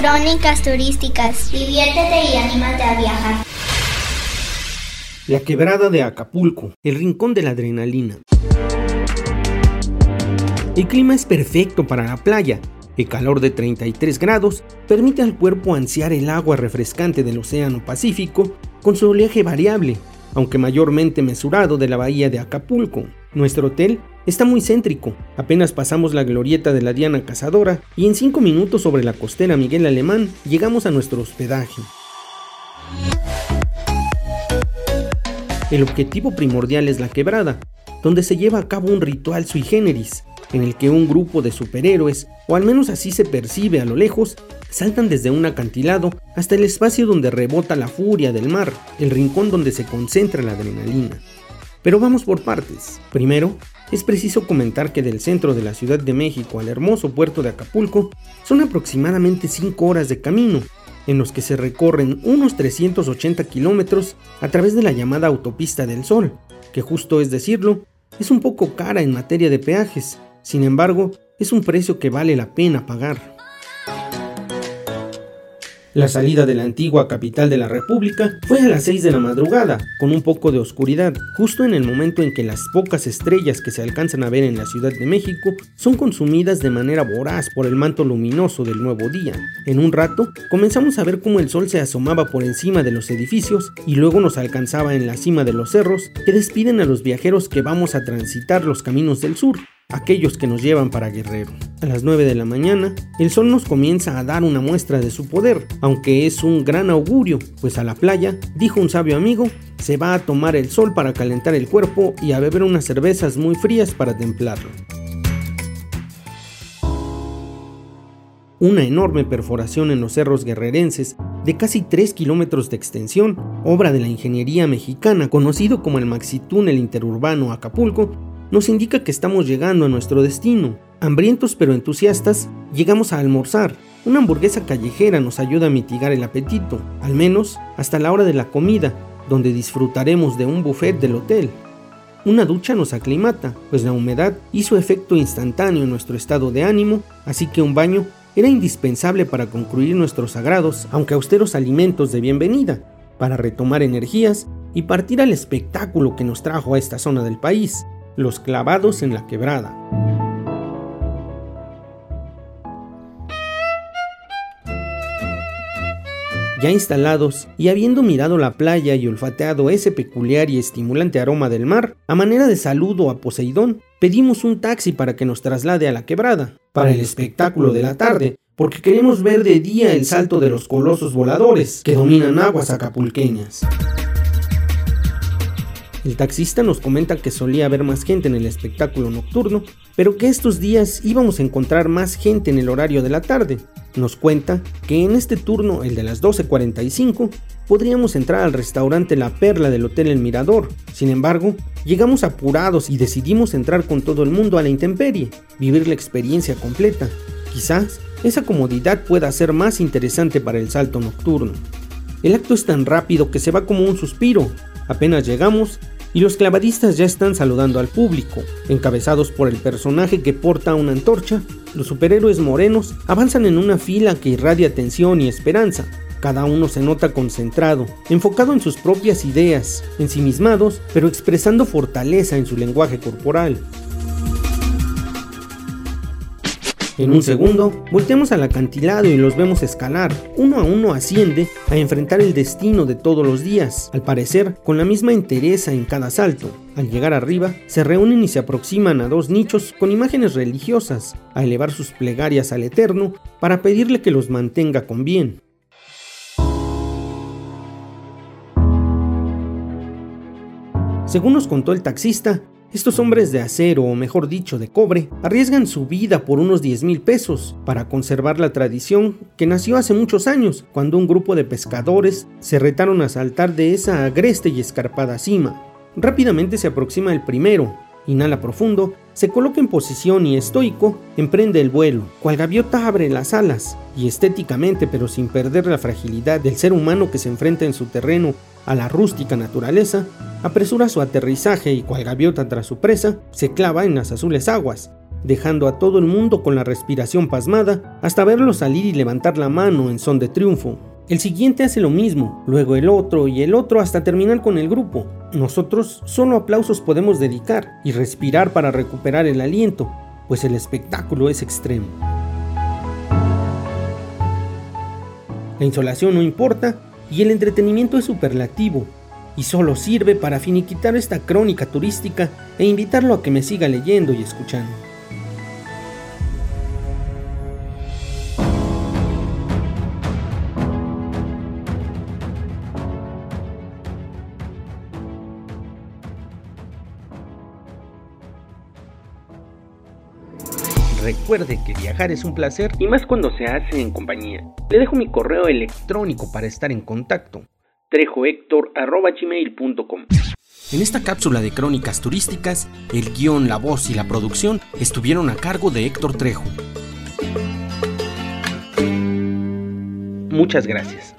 Crónicas turísticas. Diviértete y anímate a viajar. La quebrada de Acapulco, el rincón de la adrenalina. El clima es perfecto para la playa. El calor de 33 grados permite al cuerpo ansiar el agua refrescante del Océano Pacífico con su oleaje variable, aunque mayormente mesurado de la bahía de Acapulco. Nuestro hotel está muy céntrico, apenas pasamos la glorieta de la Diana Cazadora y en 5 minutos sobre la costera Miguel Alemán llegamos a nuestro hospedaje. El objetivo primordial es la quebrada, donde se lleva a cabo un ritual sui generis, en el que un grupo de superhéroes, o al menos así se percibe a lo lejos, saltan desde un acantilado hasta el espacio donde rebota la furia del mar, el rincón donde se concentra la adrenalina. Pero vamos por partes. Primero, es preciso comentar que del centro de la Ciudad de México al hermoso puerto de Acapulco son aproximadamente 5 horas de camino, en los que se recorren unos 380 kilómetros a través de la llamada Autopista del Sol, que justo es decirlo, es un poco cara en materia de peajes, sin embargo, es un precio que vale la pena pagar. La salida de la antigua capital de la República fue a las 6 de la madrugada, con un poco de oscuridad, justo en el momento en que las pocas estrellas que se alcanzan a ver en la Ciudad de México son consumidas de manera voraz por el manto luminoso del nuevo día. En un rato, comenzamos a ver cómo el sol se asomaba por encima de los edificios y luego nos alcanzaba en la cima de los cerros que despiden a los viajeros que vamos a transitar los caminos del sur aquellos que nos llevan para Guerrero. A las 9 de la mañana, el sol nos comienza a dar una muestra de su poder, aunque es un gran augurio, pues a la playa, dijo un sabio amigo, se va a tomar el sol para calentar el cuerpo y a beber unas cervezas muy frías para templarlo. Una enorme perforación en los cerros guerrerenses de casi 3 kilómetros de extensión, obra de la ingeniería mexicana conocido como el Maxitúnel Interurbano Acapulco, nos indica que estamos llegando a nuestro destino. Hambrientos pero entusiastas, llegamos a almorzar. Una hamburguesa callejera nos ayuda a mitigar el apetito, al menos hasta la hora de la comida, donde disfrutaremos de un buffet del hotel. Una ducha nos aclimata, pues la humedad hizo efecto instantáneo en nuestro estado de ánimo, así que un baño era indispensable para concluir nuestros sagrados, aunque austeros alimentos de bienvenida, para retomar energías y partir al espectáculo que nos trajo a esta zona del país, los clavados en la quebrada. Ya instalados y habiendo mirado la playa y olfateado ese peculiar y estimulante aroma del mar, a manera de saludo a Poseidón, pedimos un taxi para que nos traslade a la quebrada, para el espectáculo de la tarde, porque queremos ver de día el salto de los colosos voladores que dominan aguas acapulqueñas. El taxista nos comenta que solía haber más gente en el espectáculo nocturno, pero que estos días íbamos a encontrar más gente en el horario de la tarde. Nos cuenta que en este turno, el de las 12.45, podríamos entrar al restaurante La Perla del Hotel El Mirador. Sin embargo, llegamos apurados y decidimos entrar con todo el mundo a la intemperie, vivir la experiencia completa. Quizás esa comodidad pueda ser más interesante para el salto nocturno. El acto es tan rápido que se va como un suspiro. Apenas llegamos y los clavadistas ya están saludando al público. Encabezados por el personaje que porta una antorcha, los superhéroes morenos avanzan en una fila que irradia tensión y esperanza. Cada uno se nota concentrado, enfocado en sus propias ideas, ensimismados, pero expresando fortaleza en su lenguaje corporal. En un segundo, volteamos al acantilado y los vemos escalar. Uno a uno asciende a enfrentar el destino de todos los días, al parecer con la misma entereza en cada salto. Al llegar arriba, se reúnen y se aproximan a dos nichos con imágenes religiosas, a elevar sus plegarias al Eterno para pedirle que los mantenga con bien. Según nos contó el taxista, estos hombres de acero, o mejor dicho, de cobre, arriesgan su vida por unos 10 mil pesos para conservar la tradición que nació hace muchos años, cuando un grupo de pescadores se retaron a saltar de esa agreste y escarpada cima. Rápidamente se aproxima el primero, inhala profundo, se coloca en posición y estoico, emprende el vuelo, cual gaviota abre las alas, y estéticamente pero sin perder la fragilidad del ser humano que se enfrenta en su terreno a la rústica naturaleza, apresura su aterrizaje y cual gaviota tras su presa, se clava en las azules aguas. dejando a todo el mundo con la respiración pasmada hasta verlo salir y levantar la mano en son de triunfo. El siguiente hace lo mismo, luego el otro y el otro hasta terminar con el grupo. Nosotros solo aplausos podemos dedicar y respirar para recuperar el aliento, pues el espectáculo es extremo. La insolación no importa y el entretenimiento es superlativo y solo sirve para finiquitar esta crónica turística e invitarlo a que me siga leyendo y escuchando. Recuerde que viajar es un placer y más cuando se hace en compañía. Le dejo mi correo electrónico para estar en contacto. trejohector.gmail.com En esta cápsula de crónicas turísticas, el guion, la voz y la producción estuvieron a cargo de Héctor Trejo. Muchas gracias.